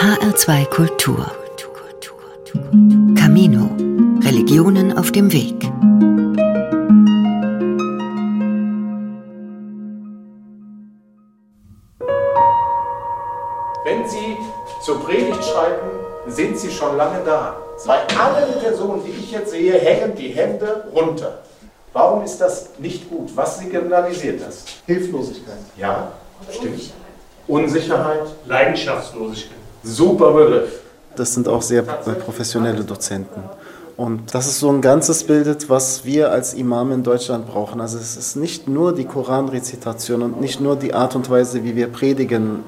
HR2 Kultur. Camino. Religionen auf dem Weg. Wenn Sie zur Predigt schreiten, sind Sie schon lange da. Bei allen Personen, die ich jetzt sehe, hängen die Hände runter. Warum ist das nicht gut? Was signalisiert das? Hilflosigkeit. Ja, stimmt. Unsicherheit. Leidenschaftslosigkeit. Super Begriff. Das sind auch sehr professionelle Dozenten. Und das ist so ein Ganzes bildet, was wir als Imam in Deutschland brauchen. Also es ist nicht nur die Koranrezitation und nicht nur die Art und Weise, wie wir predigen,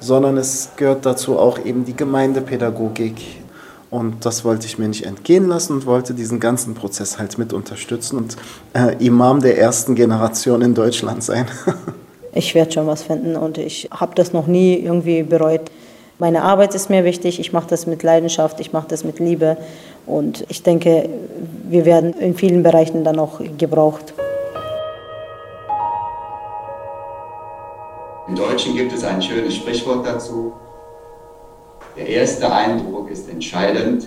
sondern es gehört dazu auch eben die Gemeindepädagogik. Und das wollte ich mir nicht entgehen lassen und wollte diesen ganzen Prozess halt mit unterstützen und äh, Imam der ersten Generation in Deutschland sein. ich werde schon was finden und ich habe das noch nie irgendwie bereut. Meine Arbeit ist mir wichtig, ich mache das mit Leidenschaft, ich mache das mit Liebe und ich denke, wir werden in vielen Bereichen dann auch gebraucht. Im Deutschen gibt es ein schönes Sprichwort dazu. Der erste Eindruck ist entscheidend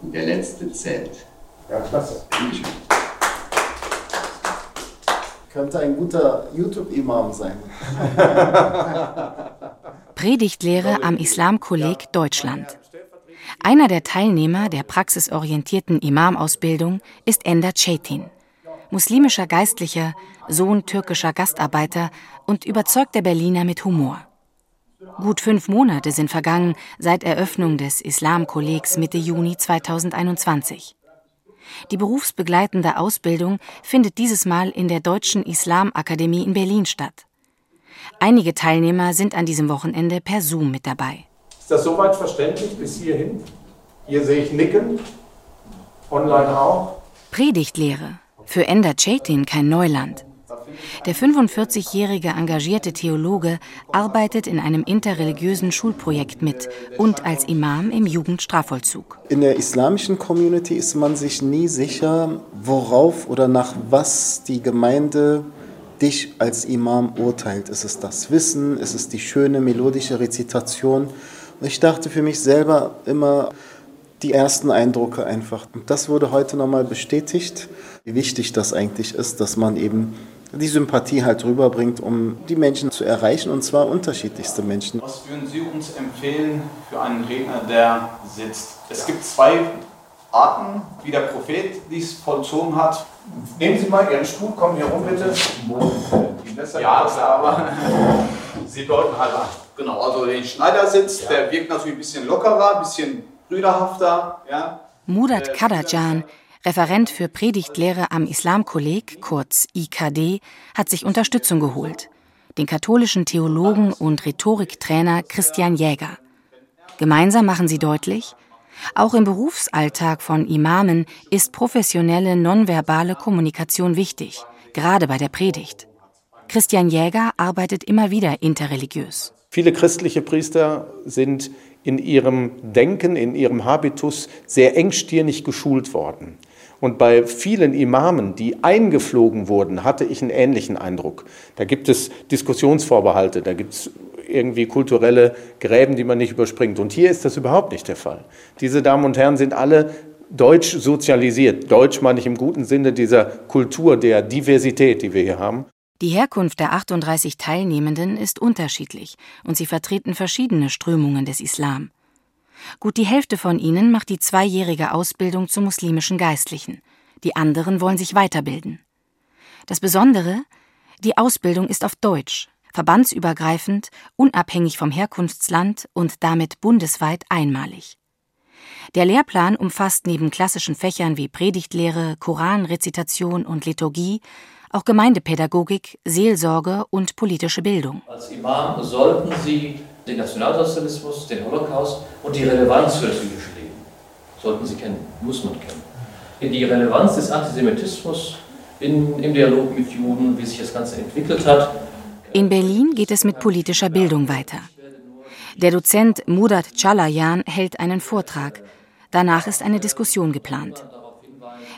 und der letzte zählt. Ja, klasse. Dankeschön. Könnte ein guter YouTube-Imam sein. Predigtlehre am Islamkolleg Deutschland. Einer der Teilnehmer der praxisorientierten Imamausbildung ist Ender Cetin, muslimischer Geistlicher, Sohn türkischer Gastarbeiter und überzeugter Berliner mit Humor. Gut fünf Monate sind vergangen seit Eröffnung des Islamkollegs Mitte Juni 2021. Die berufsbegleitende Ausbildung findet dieses Mal in der Deutschen Islamakademie in Berlin statt. Einige Teilnehmer sind an diesem Wochenende per Zoom mit dabei. Ist das soweit verständlich bis hierhin? Hier sehe ich Nicken. Online auch. Predigtlehre. Für Ender Cetin kein Neuland. Der 45-jährige engagierte Theologe arbeitet in einem interreligiösen Schulprojekt mit und als Imam im Jugendstrafvollzug. In der islamischen Community ist man sich nie sicher, worauf oder nach was die Gemeinde dich als Imam urteilt. Ist es das Wissen? Ist es die schöne melodische Rezitation? Und ich dachte für mich selber immer, die ersten Eindrücke einfach. Und das wurde heute nochmal bestätigt, wie wichtig das eigentlich ist, dass man eben die Sympathie halt rüberbringt, um die Menschen zu erreichen, und zwar unterschiedlichste Menschen. Was würden Sie uns empfehlen für einen Redner, der sitzt? Es gibt zwei Arten, wie der Prophet dies vollzogen hat. Nehmen Sie mal Ihren Stuhl, kommen hier rum bitte. Ja, klar, aber Sie deuten halt an. Genau, also der Schneidersitz, ja. der wirkt natürlich ein bisschen lockerer, ein bisschen brüderhafter. Ja. Murat Kadajan, Referent für Predigtlehre am Islamkolleg, kurz IKD, hat sich Unterstützung geholt. Den katholischen Theologen und Rhetoriktrainer Christian Jäger. Gemeinsam machen sie deutlich, auch im Berufsalltag von Imamen ist professionelle nonverbale Kommunikation wichtig, gerade bei der Predigt. Christian Jäger arbeitet immer wieder interreligiös. Viele christliche Priester sind in ihrem Denken, in ihrem Habitus sehr engstirnig geschult worden. Und bei vielen Imamen, die eingeflogen wurden, hatte ich einen ähnlichen Eindruck. Da gibt es Diskussionsvorbehalte, da gibt es irgendwie kulturelle Gräben, die man nicht überspringt. Und hier ist das überhaupt nicht der Fall. Diese Damen und Herren sind alle deutsch sozialisiert. Deutsch meine ich im guten Sinne dieser Kultur, der Diversität, die wir hier haben. Die Herkunft der 38 Teilnehmenden ist unterschiedlich und sie vertreten verschiedene Strömungen des Islam. Gut die Hälfte von ihnen macht die zweijährige Ausbildung zum muslimischen Geistlichen. Die anderen wollen sich weiterbilden. Das Besondere, die Ausbildung ist auf Deutsch, verbandsübergreifend, unabhängig vom Herkunftsland und damit bundesweit einmalig. Der Lehrplan umfasst neben klassischen Fächern wie Predigtlehre, Koranrezitation und Liturgie auch Gemeindepädagogik, Seelsorge und politische Bildung. Als Imam sollten Sie den Nationalsozialismus, den Holocaust und die Relevanz für das jüdische Leben. Sollten Sie kennen, muss man kennen. Die Relevanz des Antisemitismus in, im Dialog mit Juden, wie sich das Ganze entwickelt hat. In Berlin geht es mit politischer Bildung weiter. Der Dozent Murat Chalayan hält einen Vortrag. Danach ist eine Diskussion geplant.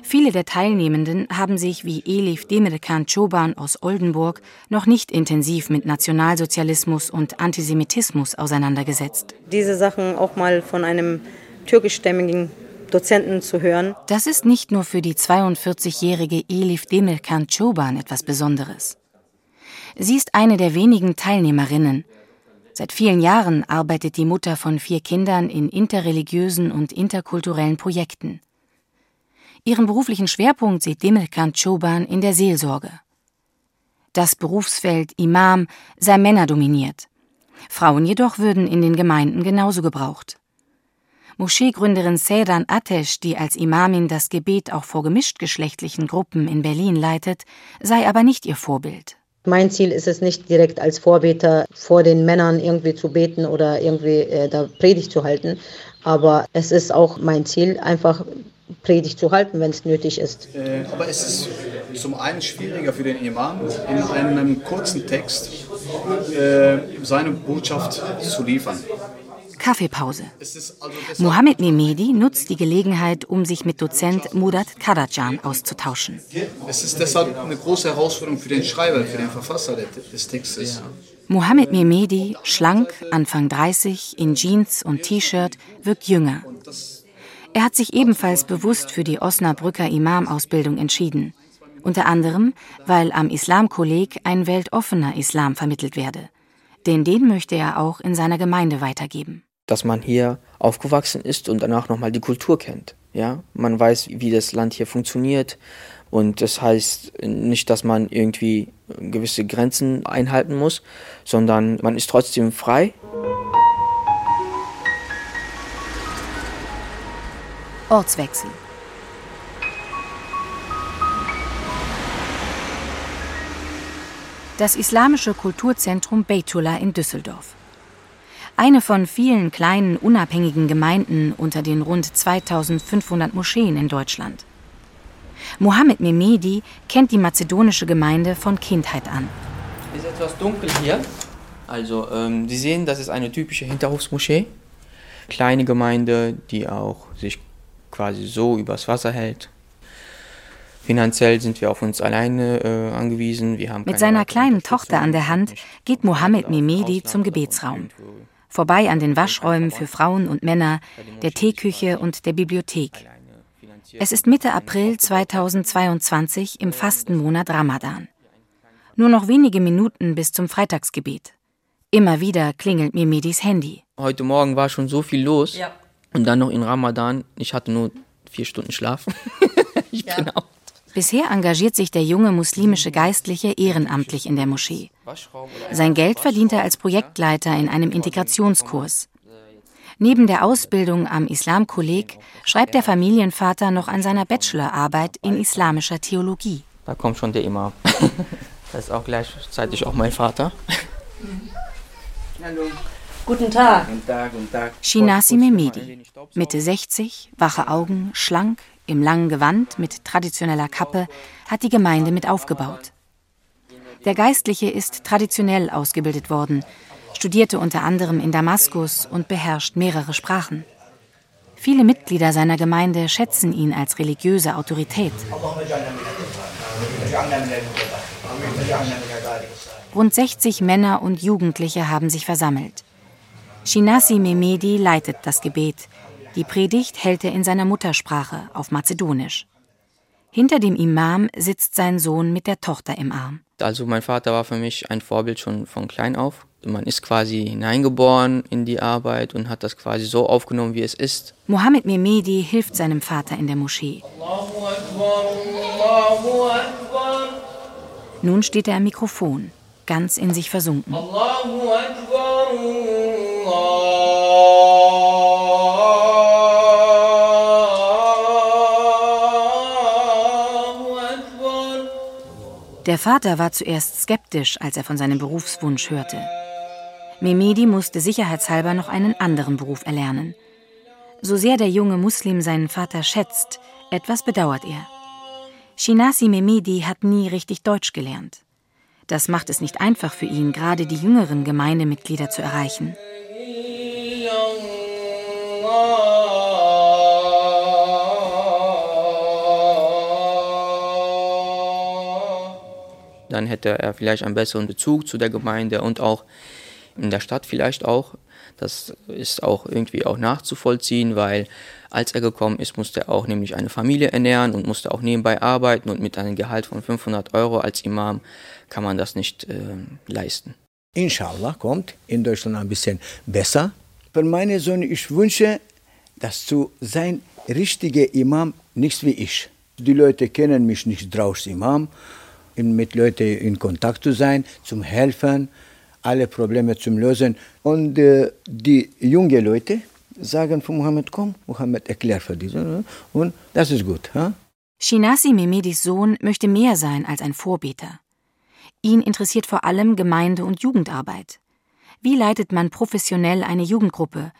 Viele der Teilnehmenden haben sich wie Elif Demirkan Çoban aus Oldenburg noch nicht intensiv mit Nationalsozialismus und Antisemitismus auseinandergesetzt. Diese Sachen auch mal von einem türkischstämmigen Dozenten zu hören. Das ist nicht nur für die 42-jährige Elif Demirkan Çoban etwas Besonderes. Sie ist eine der wenigen Teilnehmerinnen. Seit vielen Jahren arbeitet die Mutter von vier Kindern in interreligiösen und interkulturellen Projekten. Ihren beruflichen Schwerpunkt sieht Demirkan Çoban in der Seelsorge. Das Berufsfeld Imam sei männerdominiert. Frauen jedoch würden in den Gemeinden genauso gebraucht. Moscheegründerin Seyran Atesh, die als Imamin das Gebet auch vor gemischtgeschlechtlichen Gruppen in Berlin leitet, sei aber nicht ihr Vorbild. Mein Ziel ist es nicht direkt als Vorbeter vor den Männern irgendwie zu beten oder irgendwie äh, da Predigt zu halten, aber es ist auch mein Ziel, einfach Predigt zu halten, wenn es nötig ist. Äh, aber es ist zum einen schwieriger für den Imam, in einem kurzen Text äh, seine Botschaft zu liefern. Kaffeepause. Mohammed Mehmedi nutzt die Gelegenheit, um sich mit Dozent Murat Karajan auszutauschen. Es ist deshalb eine große Herausforderung für den Schreiber, für den Verfasser des Textes. Mohammed Mehmedi, schlank, Anfang 30, in Jeans und T-Shirt, wirkt jünger. Er hat sich ebenfalls bewusst für die Osnabrücker Imam-Ausbildung entschieden. Unter anderem, weil am Islamkolleg ein weltoffener Islam vermittelt werde. Denn den möchte er auch in seiner Gemeinde weitergeben dass man hier aufgewachsen ist und danach nochmal die Kultur kennt. Ja, man weiß, wie das Land hier funktioniert und das heißt nicht, dass man irgendwie gewisse Grenzen einhalten muss, sondern man ist trotzdem frei. Ortswechsel. Das Islamische Kulturzentrum Beytullah in Düsseldorf. Eine von vielen kleinen unabhängigen Gemeinden unter den rund 2500 Moscheen in Deutschland. Mohammed Mehmedi kennt die mazedonische Gemeinde von Kindheit an. Es ist etwas dunkel hier. Also, ähm, Sie sehen, das ist eine typische Hinterhofsmoschee. Kleine Gemeinde, die auch sich quasi so übers Wasser hält. Finanziell sind wir auf uns alleine äh, angewiesen. Wir haben Mit seiner kleinen Tochter an der Hand geht Mohammed Mehmedi zum Gebetsraum vorbei an den Waschräumen für Frauen und Männer, der Teeküche und der Bibliothek. Es ist Mitte April 2022 im Fastenmonat Ramadan. Nur noch wenige Minuten bis zum Freitagsgebet. Immer wieder klingelt mir Medis Handy. Heute Morgen war schon so viel los. Ja. Und dann noch in Ramadan. Ich hatte nur vier Stunden Schlaf. ich ja. bin auch Bisher engagiert sich der junge muslimische Geistliche ehrenamtlich in der Moschee. Sein Geld verdient er als Projektleiter in einem Integrationskurs. Neben der Ausbildung am Islamkolleg schreibt der Familienvater noch an seiner Bachelorarbeit in islamischer Theologie. Da kommt schon der Imam. Das ist auch gleichzeitig auch mein Vater. Hallo. Guten Tag. Guten Tag, guten Tag. Shinasi Memedi, Mitte 60, wache Augen, schlank, im langen Gewand mit traditioneller Kappe, hat die Gemeinde mit aufgebaut. Der Geistliche ist traditionell ausgebildet worden, studierte unter anderem in Damaskus und beherrscht mehrere Sprachen. Viele Mitglieder seiner Gemeinde schätzen ihn als religiöse Autorität. Rund 60 Männer und Jugendliche haben sich versammelt. Shinasi Memedi leitet das Gebet, die Predigt hält er in seiner Muttersprache auf Mazedonisch. Hinter dem Imam sitzt sein Sohn mit der Tochter im Arm. Also mein Vater war für mich ein Vorbild schon von klein auf. Man ist quasi hineingeboren in die Arbeit und hat das quasi so aufgenommen, wie es ist. Mohammed Mehmedi hilft seinem Vater in der Moschee. Nun steht er am Mikrofon, ganz in sich versunken. Allahu Akbar, Der Vater war zuerst skeptisch, als er von seinem Berufswunsch hörte. Memedi musste sicherheitshalber noch einen anderen Beruf erlernen. So sehr der junge Muslim seinen Vater schätzt, etwas bedauert er. Shinasi Memedi hat nie richtig Deutsch gelernt. Das macht es nicht einfach für ihn, gerade die jüngeren Gemeindemitglieder zu erreichen. Dann hätte er vielleicht einen besseren Bezug zu der Gemeinde und auch in der Stadt vielleicht auch. Das ist auch irgendwie auch nachzuvollziehen, weil als er gekommen ist, musste er auch nämlich eine Familie ernähren und musste auch nebenbei arbeiten und mit einem Gehalt von 500 Euro als Imam kann man das nicht äh, leisten. Inshallah kommt in Deutschland ein bisschen besser. Für meine Söhne, ich wünsche, dass zu sein richtiger Imam nicht wie ich. Die Leute kennen mich nicht draus Imam, mit Leuten in Kontakt zu sein, zum Helfen, alle Probleme zu lösen. Und äh, die jungen Leute sagen von Mohammed, komm, Mohammed erklärt für diese. Und das ist gut. Ja? Shinasi Mehmedis Sohn möchte mehr sein als ein Vorbeter. Ihn interessiert vor allem Gemeinde- und Jugendarbeit. Wie leitet man professionell eine Jugendgruppe?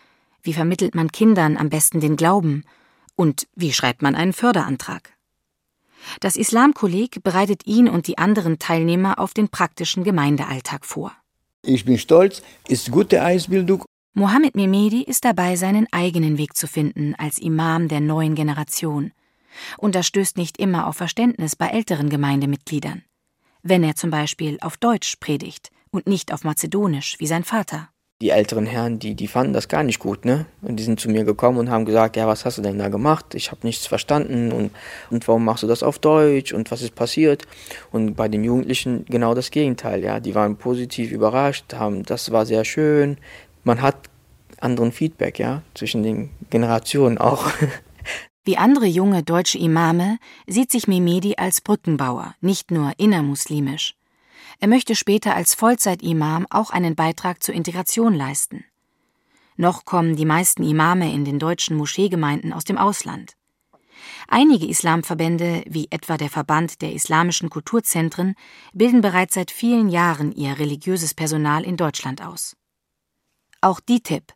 Wie vermittelt man Kindern am besten den Glauben? Und wie schreibt man einen Förderantrag? Das Islamkolleg bereitet ihn und die anderen Teilnehmer auf den praktischen Gemeindealltag vor. Ich bin stolz, ist gute Ausbildung. Mohammed Mehmedi ist dabei, seinen eigenen Weg zu finden als Imam der neuen Generation. Und das stößt nicht immer auf Verständnis bei älteren Gemeindemitgliedern. Wenn er zum Beispiel auf Deutsch predigt und nicht auf Mazedonisch wie sein Vater die älteren Herren, die, die fanden das gar nicht gut, ne? Und die sind zu mir gekommen und haben gesagt, ja, was hast du denn da gemacht? Ich habe nichts verstanden und, und warum machst du das auf Deutsch und was ist passiert? Und bei den Jugendlichen genau das Gegenteil, ja. Die waren positiv überrascht, haben, das war sehr schön. Man hat anderen Feedback, ja, zwischen den Generationen auch. Wie andere junge deutsche Imame sieht sich Mehmedi als Brückenbauer, nicht nur innermuslimisch. Er möchte später als Vollzeitimam auch einen Beitrag zur Integration leisten. Noch kommen die meisten Imame in den deutschen Moscheegemeinden aus dem Ausland. Einige Islamverbände, wie etwa der Verband der islamischen Kulturzentren, bilden bereits seit vielen Jahren ihr religiöses Personal in Deutschland aus. Auch DITIB,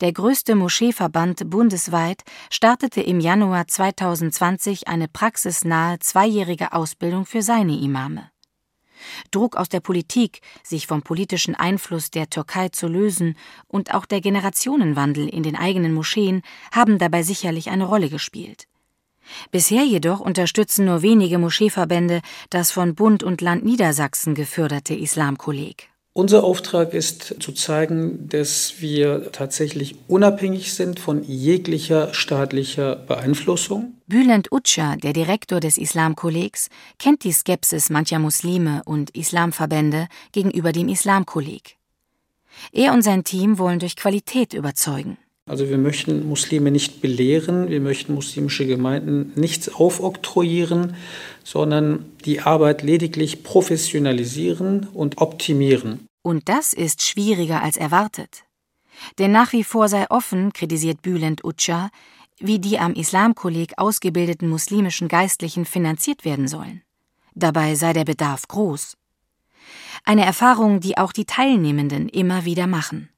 der größte Moscheeverband bundesweit, startete im Januar 2020 eine praxisnahe zweijährige Ausbildung für seine Imame. Druck aus der Politik, sich vom politischen Einfluss der Türkei zu lösen, und auch der Generationenwandel in den eigenen Moscheen haben dabei sicherlich eine Rolle gespielt. Bisher jedoch unterstützen nur wenige Moscheeverbände das von Bund und Land Niedersachsen geförderte Islamkolleg. Unser Auftrag ist zu zeigen, dass wir tatsächlich unabhängig sind von jeglicher staatlicher Beeinflussung. Bülent Utscha, der Direktor des Islamkollegs, kennt die Skepsis mancher Muslime und Islamverbände gegenüber dem Islamkolleg. Er und sein Team wollen durch Qualität überzeugen. Also wir möchten Muslime nicht belehren, wir möchten muslimische Gemeinden nichts aufoktroyieren, sondern die Arbeit lediglich professionalisieren und optimieren. Und das ist schwieriger als erwartet. Denn nach wie vor sei offen, kritisiert Bülent Utscha, wie die am Islamkolleg ausgebildeten muslimischen Geistlichen finanziert werden sollen. Dabei sei der Bedarf groß. Eine Erfahrung, die auch die Teilnehmenden immer wieder machen.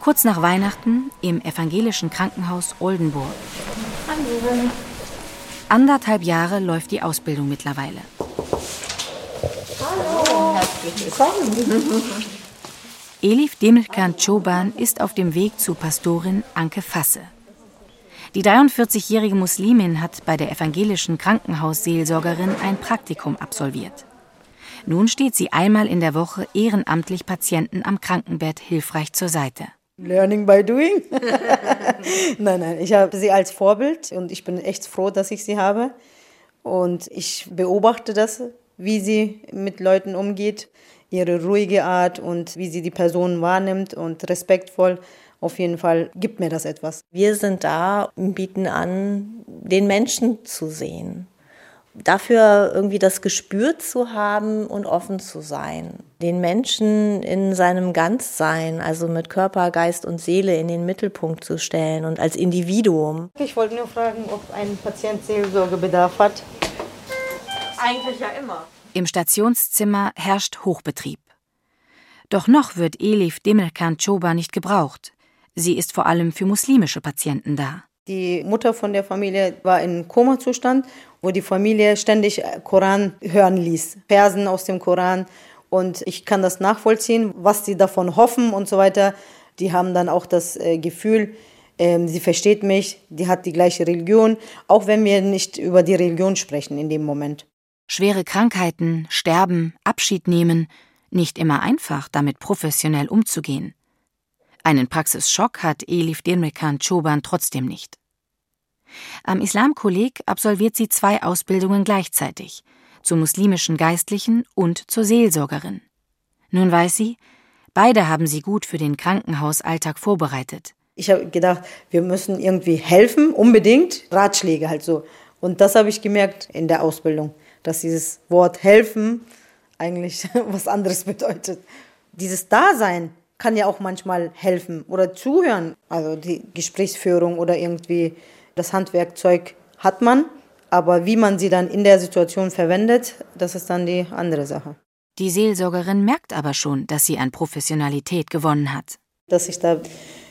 Kurz nach Weihnachten im evangelischen Krankenhaus Oldenburg. Anderthalb Jahre läuft die Ausbildung mittlerweile. Hallo, herzlich willkommen. Elif Demirkan Çoban ist auf dem Weg zu Pastorin Anke Fasse. Die 43-jährige Muslimin hat bei der evangelischen Krankenhausseelsorgerin ein Praktikum absolviert. Nun steht sie einmal in der Woche ehrenamtlich Patienten am Krankenbett hilfreich zur Seite. Learning by doing. nein, nein, ich habe sie als Vorbild und ich bin echt froh, dass ich sie habe. Und ich beobachte das, wie sie mit Leuten umgeht, ihre ruhige Art und wie sie die Person wahrnimmt und respektvoll. Auf jeden Fall gibt mir das etwas. Wir sind da und bieten an, den Menschen zu sehen dafür irgendwie das Gespür zu haben und offen zu sein. Den Menschen in seinem Ganzsein, also mit Körper, Geist und Seele in den Mittelpunkt zu stellen und als Individuum. Ich wollte nur fragen, ob ein Patient Seelsorgebedarf hat. Eigentlich ja immer. Im Stationszimmer herrscht Hochbetrieb. Doch noch wird Elif Demirkan Choba nicht gebraucht. Sie ist vor allem für muslimische Patienten da. Die Mutter von der Familie war in Koma-Zustand, wo die Familie ständig Koran hören ließ, Versen aus dem Koran. Und ich kann das nachvollziehen, was sie davon hoffen und so weiter. Die haben dann auch das äh, Gefühl, ähm, sie versteht mich, die hat die gleiche Religion, auch wenn wir nicht über die Religion sprechen in dem Moment. Schwere Krankheiten, Sterben, Abschied nehmen, nicht immer einfach, damit professionell umzugehen. Einen Praxisschock hat Elif Demirkan Choban trotzdem nicht. Am Islamkolleg absolviert sie zwei Ausbildungen gleichzeitig, zur muslimischen Geistlichen und zur Seelsorgerin. Nun weiß sie, beide haben sie gut für den Krankenhausalltag vorbereitet. Ich habe gedacht, wir müssen irgendwie helfen, unbedingt, Ratschläge halt so. Und das habe ich gemerkt in der Ausbildung, dass dieses Wort helfen eigentlich was anderes bedeutet. Dieses Dasein kann ja auch manchmal helfen oder zuhören. Also die Gesprächsführung oder irgendwie das Handwerkzeug hat man, aber wie man sie dann in der Situation verwendet, das ist dann die andere Sache. Die Seelsorgerin merkt aber schon, dass sie an Professionalität gewonnen hat. Dass ich da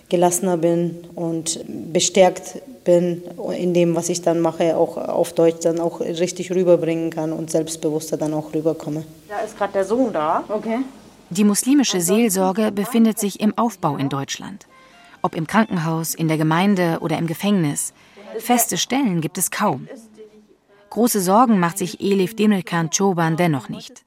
gelassener bin und bestärkt bin in dem, was ich dann mache, auch auf Deutsch dann auch richtig rüberbringen kann und selbstbewusster dann auch rüberkomme. Da ist gerade der Sohn da. Okay. Die muslimische Seelsorge befindet sich im Aufbau in Deutschland. Ob im Krankenhaus, in der Gemeinde oder im Gefängnis. Feste Stellen gibt es kaum. Große Sorgen macht sich Elif Demirkan Çoban dennoch nicht.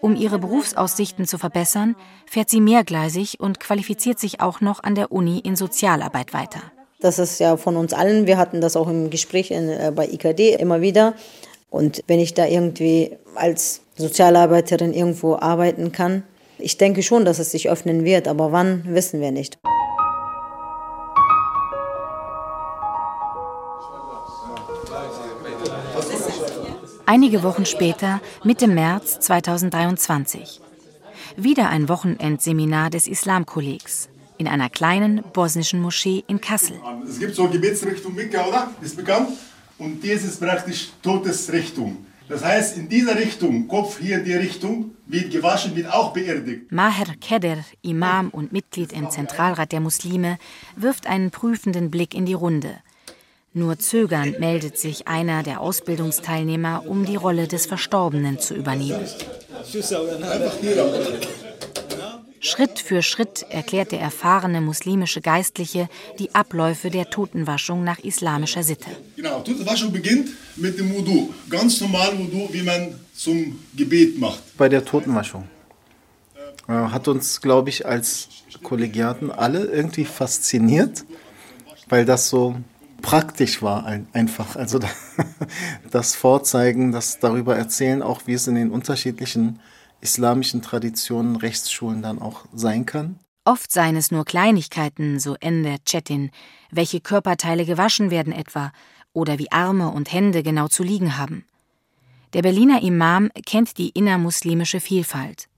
Um ihre Berufsaussichten zu verbessern, fährt sie mehrgleisig und qualifiziert sich auch noch an der Uni in Sozialarbeit weiter. Das ist ja von uns allen. Wir hatten das auch im Gespräch in, äh, bei IKD immer wieder. Und wenn ich da irgendwie als Sozialarbeiterin irgendwo arbeiten kann, ich denke schon, dass es sich öffnen wird, aber wann, wissen wir nicht. Einige Wochen später, Mitte März 2023. Wieder ein Wochenendseminar des Islamkollegs in einer kleinen bosnischen Moschee in Kassel. Es gibt so Gebetsrichtung Mekka, oder? Ist bekannt. Und das ist praktisch Todesrichtung. Das heißt, in dieser Richtung, Kopf hier in die Richtung, wird gewaschen, wird auch beerdigt. Maher Keder, Imam und Mitglied im Zentralrat der Muslime, wirft einen prüfenden Blick in die Runde. Nur zögernd meldet sich einer der Ausbildungsteilnehmer, um die Rolle des Verstorbenen zu übernehmen. Schritt für Schritt erklärt der erfahrene muslimische Geistliche die Abläufe der Totenwaschung nach islamischer Sitte. Genau, Totenwaschung beginnt mit dem Wudu. Ganz normal Wudu, wie man zum Gebet macht. Bei der Totenwaschung äh, hat uns, glaube ich, als Kollegiaten alle irgendwie fasziniert, weil das so praktisch war einfach. Also das Vorzeigen, das darüber erzählen, auch wie es in den unterschiedlichen islamischen Traditionen, Rechtsschulen dann auch sein kann. Oft seien es nur Kleinigkeiten, so Ende Chetin, welche Körperteile gewaschen werden etwa oder wie Arme und Hände genau zu liegen haben. Der Berliner Imam kennt die innermuslimische Vielfalt.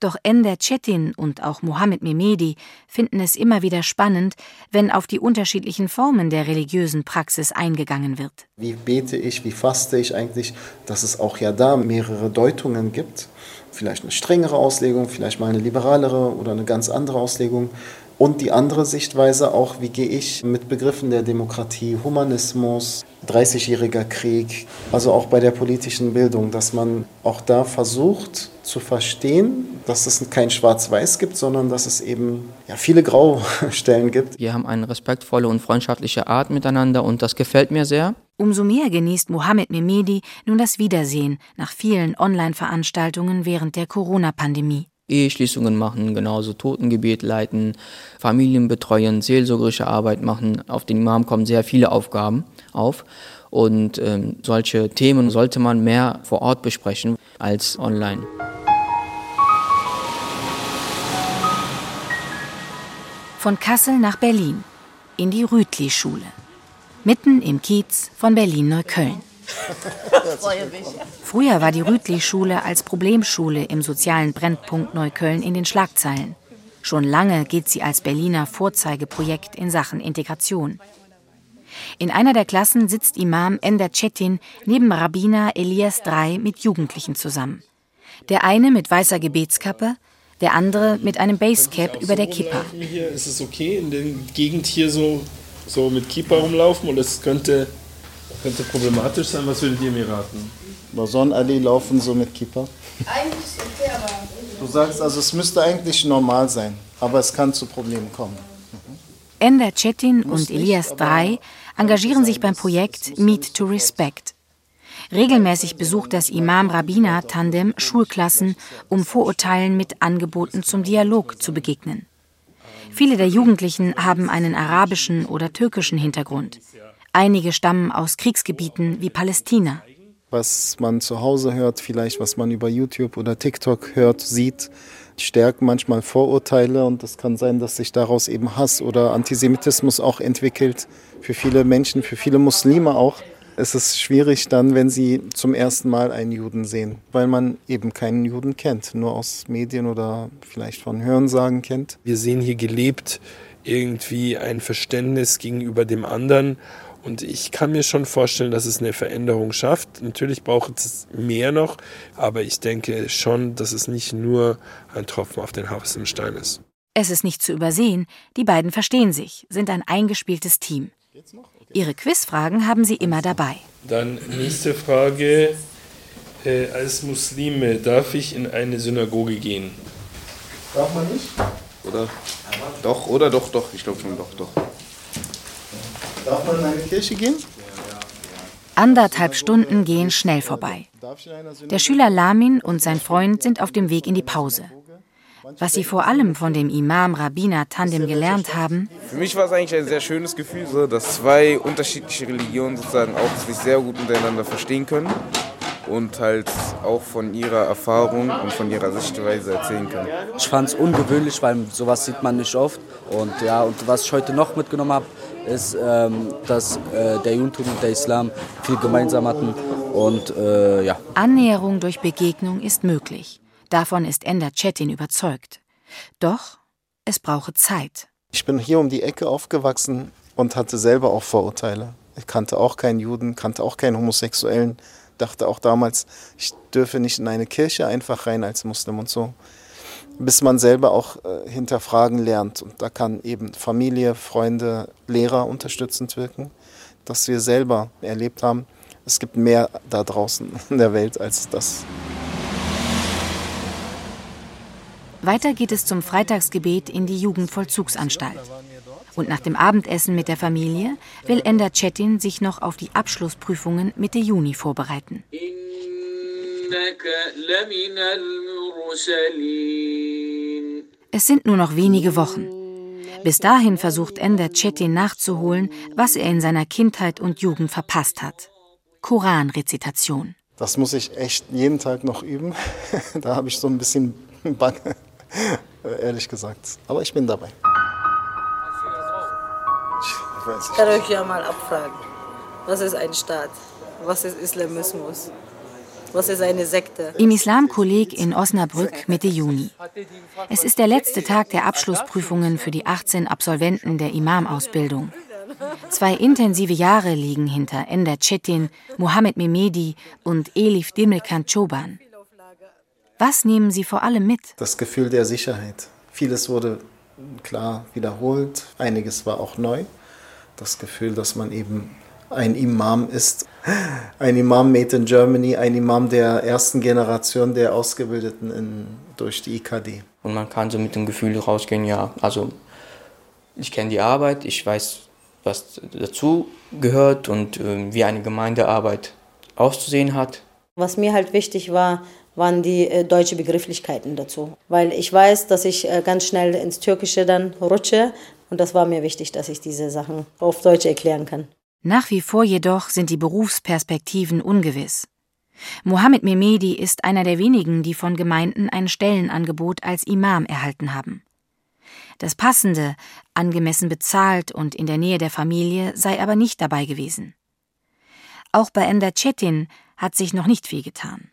Doch Ender Cetin und auch Mohammed Mehmedi finden es immer wieder spannend, wenn auf die unterschiedlichen Formen der religiösen Praxis eingegangen wird. Wie bete ich, wie faste ich eigentlich, dass es auch ja da mehrere Deutungen gibt. Vielleicht eine strengere Auslegung, vielleicht mal eine liberalere oder eine ganz andere Auslegung. Und die andere Sichtweise auch, wie gehe ich mit Begriffen der Demokratie, Humanismus, 30-jähriger Krieg, also auch bei der politischen Bildung, dass man auch da versucht zu verstehen, dass es kein Schwarz-Weiß gibt, sondern dass es eben ja, viele Graustellen gibt. Wir haben eine respektvolle und freundschaftliche Art miteinander und das gefällt mir sehr. Umso mehr genießt Mohammed Mehmedi nun das Wiedersehen nach vielen Online-Veranstaltungen während der Corona-Pandemie. Eheschließungen machen, genauso Totengebet leiten, Familien betreuen, seelsorgerische Arbeit machen. Auf den Imam kommen sehr viele Aufgaben auf. Und ähm, solche Themen sollte man mehr vor Ort besprechen als online. Von Kassel nach Berlin, in die Rütli-Schule, mitten im Kiez von Berlin-Neukölln. Früher war die Rütli-Schule als Problemschule im sozialen Brennpunkt Neukölln in den Schlagzeilen. Schon lange gilt sie als Berliner Vorzeigeprojekt in Sachen Integration. In einer der Klassen sitzt Imam Ender Cetin neben Rabbiner Elias III mit Jugendlichen zusammen. Der eine mit weißer Gebetskappe, der andere mit einem Basecap über der Kippa. Hier ist es okay, in der Gegend hier so, so mit Kippa rumlaufen und es könnte könnte problematisch sein. Was würdet ihr mir raten? Bason Ali laufen so mit Kippa. Eigentlich okay, aber. Du sagst also, es müsste eigentlich normal sein, aber es kann zu Problemen kommen. Ender Cetin und Elias Drei engagieren sich beim Projekt Meet to Respect. Regelmäßig besucht das Imam-Rabbiner-Tandem Schulklassen, um Vorurteilen mit Angeboten zum Dialog zu begegnen. Viele der Jugendlichen haben einen arabischen oder türkischen Hintergrund. Einige stammen aus Kriegsgebieten wie Palästina. Was man zu Hause hört, vielleicht was man über YouTube oder TikTok hört, sieht, stärken manchmal Vorurteile und es kann sein, dass sich daraus eben Hass oder Antisemitismus auch entwickelt. Für viele Menschen, für viele Muslime auch. Es ist schwierig dann, wenn sie zum ersten Mal einen Juden sehen, weil man eben keinen Juden kennt, nur aus Medien oder vielleicht von Hörensagen kennt. Wir sehen hier gelebt irgendwie ein Verständnis gegenüber dem anderen und ich kann mir schon vorstellen, dass es eine Veränderung schafft. Natürlich braucht es mehr noch, aber ich denke schon, dass es nicht nur ein Tropfen auf den heißen Stein ist. Es ist nicht zu übersehen, die beiden verstehen sich, sind ein eingespieltes Team. Ihre Quizfragen haben sie immer dabei. Dann nächste Frage. Äh, als Muslime darf ich in eine Synagoge gehen? Darf man nicht? Oder? Doch, oder doch, doch. Ich glaube schon, doch, doch. Darf man in eine Kirche gehen? Anderthalb Stunden gehen schnell vorbei. Der Schüler Lamin und sein Freund sind auf dem Weg in die Pause. Was sie vor allem von dem Imam Rabbiner Tandem gelernt haben, Für mich war es eigentlich ein sehr schönes Gefühl, so, dass zwei unterschiedliche Religionen sozusagen auch sich sehr gut miteinander verstehen können und halt auch von ihrer Erfahrung und von ihrer Sichtweise erzählen können. Ich fand es ungewöhnlich, weil sowas sieht man nicht oft. Und ja, und was ich heute noch mitgenommen habe, ist, ähm, dass äh, der Judentum und der Islam viel gemeinsam hatten. Und äh, ja. Annäherung durch Begegnung ist möglich. Davon ist Ender Cetin überzeugt. Doch es brauche Zeit. Ich bin hier um die Ecke aufgewachsen und hatte selber auch Vorurteile. Ich kannte auch keinen Juden, kannte auch keinen Homosexuellen, dachte auch damals, ich dürfe nicht in eine Kirche einfach rein als Muslim und so. Bis man selber auch äh, hinterfragen lernt. Und da kann eben Familie, Freunde, Lehrer unterstützend wirken, dass wir selber erlebt haben, es gibt mehr da draußen in der Welt als das. Weiter geht es zum Freitagsgebet in die Jugendvollzugsanstalt. Und nach dem Abendessen mit der Familie will Ender Cetin sich noch auf die Abschlussprüfungen Mitte Juni vorbereiten. Es sind nur noch wenige Wochen. Bis dahin versucht Ender Cetin nachzuholen, was er in seiner Kindheit und Jugend verpasst hat. Koranrezitation. Das muss ich echt jeden Tag noch üben. da habe ich so ein bisschen Bange, ehrlich gesagt. Aber ich bin dabei. Ich kann euch ja mal abfragen. Was ist ein Staat? Was ist Islamismus? Was ist eine Sekte? Im Islamkolleg in Osnabrück Mitte Juni. Es ist der letzte Tag der Abschlussprüfungen für die 18 Absolventen der Imamausbildung. Zwei intensive Jahre liegen hinter Ender Cetin, Mohammed Mehmedi und Elif Demirkan Çoban. Was nehmen Sie vor allem mit? Das Gefühl der Sicherheit. Vieles wurde klar wiederholt, einiges war auch neu. Das Gefühl, dass man eben ein Imam ist. Ein Imam made in Germany, ein Imam der ersten Generation der Ausgebildeten in, durch die IKD. Und man kann so mit dem Gefühl rausgehen, ja, also ich kenne die Arbeit, ich weiß, was dazu gehört und äh, wie eine Gemeindearbeit auszusehen hat. Was mir halt wichtig war, waren die äh, deutsche Begrifflichkeiten dazu. Weil ich weiß, dass ich äh, ganz schnell ins Türkische dann rutsche. Und das war mir wichtig, dass ich diese Sachen auf Deutsch erklären kann. Nach wie vor jedoch sind die Berufsperspektiven ungewiss. Mohammed Mehmedi ist einer der wenigen, die von Gemeinden ein Stellenangebot als Imam erhalten haben. Das Passende, angemessen bezahlt und in der Nähe der Familie sei aber nicht dabei gewesen. Auch bei Ender Cetin hat sich noch nicht viel getan.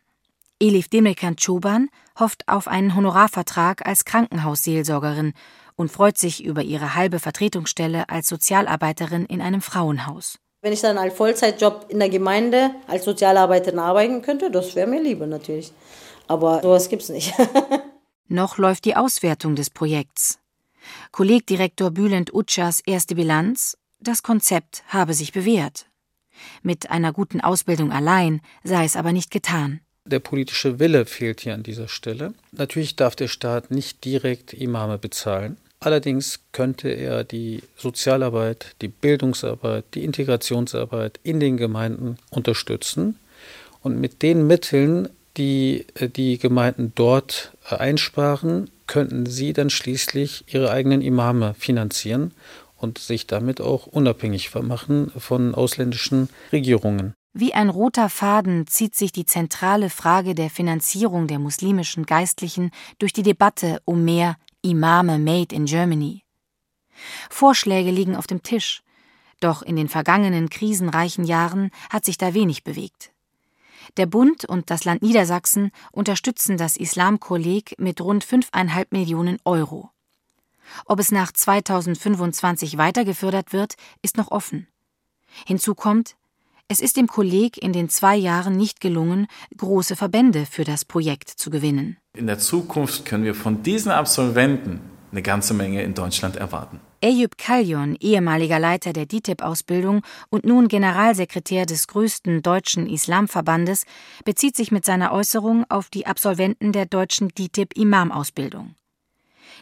Elif Demirkan Çoban hofft auf einen Honorarvertrag als Krankenhausseelsorgerin und freut sich über ihre halbe Vertretungsstelle als Sozialarbeiterin in einem Frauenhaus. Wenn ich dann als Vollzeitjob in der Gemeinde als Sozialarbeiterin arbeiten könnte, das wäre mir lieber natürlich. Aber sowas gibt's nicht. Noch läuft die Auswertung des Projekts. Kollegdirektor Bülent Utschas erste Bilanz: Das Konzept habe sich bewährt. Mit einer guten Ausbildung allein sei es aber nicht getan. Der politische Wille fehlt hier an dieser Stelle. Natürlich darf der Staat nicht direkt Imame bezahlen. Allerdings könnte er die Sozialarbeit, die Bildungsarbeit, die Integrationsarbeit in den Gemeinden unterstützen und mit den Mitteln, die äh, die Gemeinden dort äh, einsparen, könnten sie dann schließlich ihre eigenen Imame finanzieren und sich damit auch unabhängig machen von ausländischen Regierungen. Wie ein roter Faden zieht sich die zentrale Frage der Finanzierung der muslimischen Geistlichen durch die Debatte um mehr Imame Made in Germany. Vorschläge liegen auf dem Tisch, doch in den vergangenen krisenreichen Jahren hat sich da wenig bewegt. Der Bund und das Land Niedersachsen unterstützen das Islamkolleg mit rund 5,5 Millionen Euro. Ob es nach 2025 weiter gefördert wird, ist noch offen. Hinzu kommt, es ist dem Kolleg in den zwei Jahren nicht gelungen, große Verbände für das Projekt zu gewinnen. In der Zukunft können wir von diesen Absolventen eine ganze Menge in Deutschland erwarten. Eyüp Kalyon, ehemaliger Leiter der DITIB-Ausbildung und nun Generalsekretär des größten deutschen Islamverbandes, bezieht sich mit seiner Äußerung auf die Absolventen der deutschen DITIB-Imam-Ausbildung.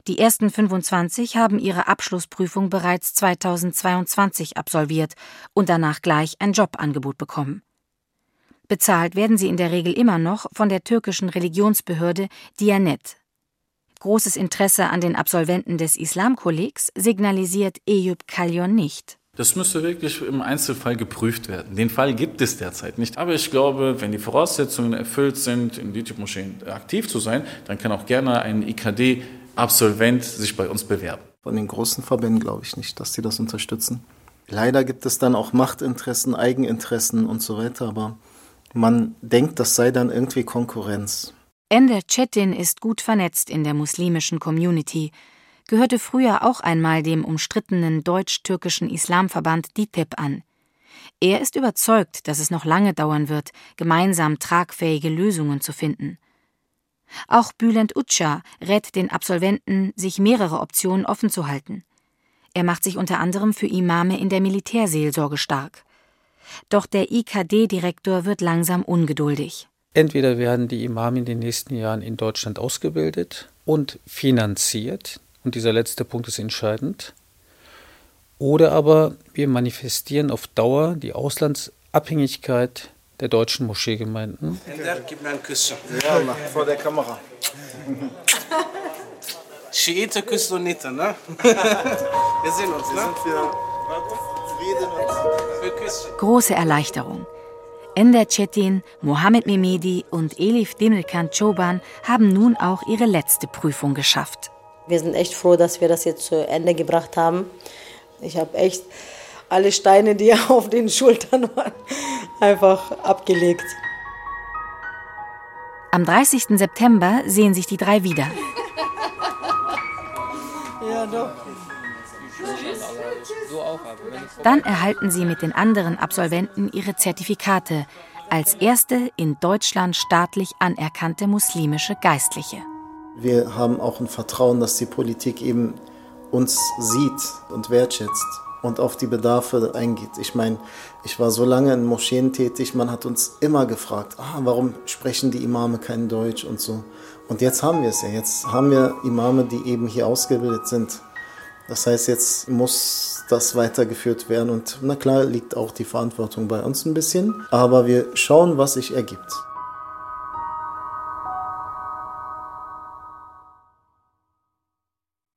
Die ersten 25 haben ihre Abschlussprüfung bereits 2022 absolviert und danach gleich ein Jobangebot bekommen. Bezahlt werden sie in der Regel immer noch von der türkischen Religionsbehörde Diyanet. Großes Interesse an den Absolventen des Islamkollegs signalisiert Eyüp Kalyon nicht. Das müsste wirklich im Einzelfall geprüft werden. Den Fall gibt es derzeit nicht. Aber ich glaube, wenn die Voraussetzungen erfüllt sind, in DITIB-Moscheen aktiv zu sein, dann kann auch gerne ein IKD Absolvent sich bei uns bewerben. Von den großen Verbänden glaube ich nicht, dass sie das unterstützen. Leider gibt es dann auch Machtinteressen, Eigeninteressen und so weiter, aber man denkt, das sei dann irgendwie Konkurrenz. Ender Cetin ist gut vernetzt in der muslimischen Community, gehörte früher auch einmal dem umstrittenen deutsch-türkischen Islamverband DITIB an. Er ist überzeugt, dass es noch lange dauern wird, gemeinsam tragfähige Lösungen zu finden. Auch Bülent Utscha rät den Absolventen, sich mehrere Optionen offen zu halten. Er macht sich unter anderem für Imame in der Militärseelsorge stark. Doch der IKD-Direktor wird langsam ungeduldig. Entweder werden die Imame in den nächsten Jahren in Deutschland ausgebildet und finanziert, und dieser letzte Punkt ist entscheidend, oder aber wir manifestieren auf Dauer die Auslandsabhängigkeit der deutschen Moscheegemeinden. Ender, gib mir ein Küsschen. Ja, vor der Kamera. Schiite, Küsse Sunnite, ne? Wir sehen uns, ne? Große Erleichterung. Ender Cetin, Mohamed Mehmedi und Elif Demirkan Çoban haben nun auch ihre letzte Prüfung geschafft. Wir sind echt froh, dass wir das jetzt zu Ende gebracht haben. Ich habe echt alle Steine, die auf den Schultern waren, einfach abgelegt. Am 30. September sehen sich die drei wieder. Ja, doch. Dann erhalten sie mit den anderen Absolventen ihre Zertifikate als erste in Deutschland staatlich anerkannte muslimische Geistliche. Wir haben auch ein Vertrauen, dass die Politik eben uns sieht und wertschätzt und auf die Bedarfe eingeht. Ich meine, ich war so lange in Moscheen tätig, man hat uns immer gefragt, ah, warum sprechen die Imame kein Deutsch und so. Und jetzt haben wir es ja. Jetzt haben wir Imame, die eben hier ausgebildet sind. Das heißt, jetzt muss das weitergeführt werden und na klar liegt auch die Verantwortung bei uns ein bisschen, aber wir schauen, was sich ergibt.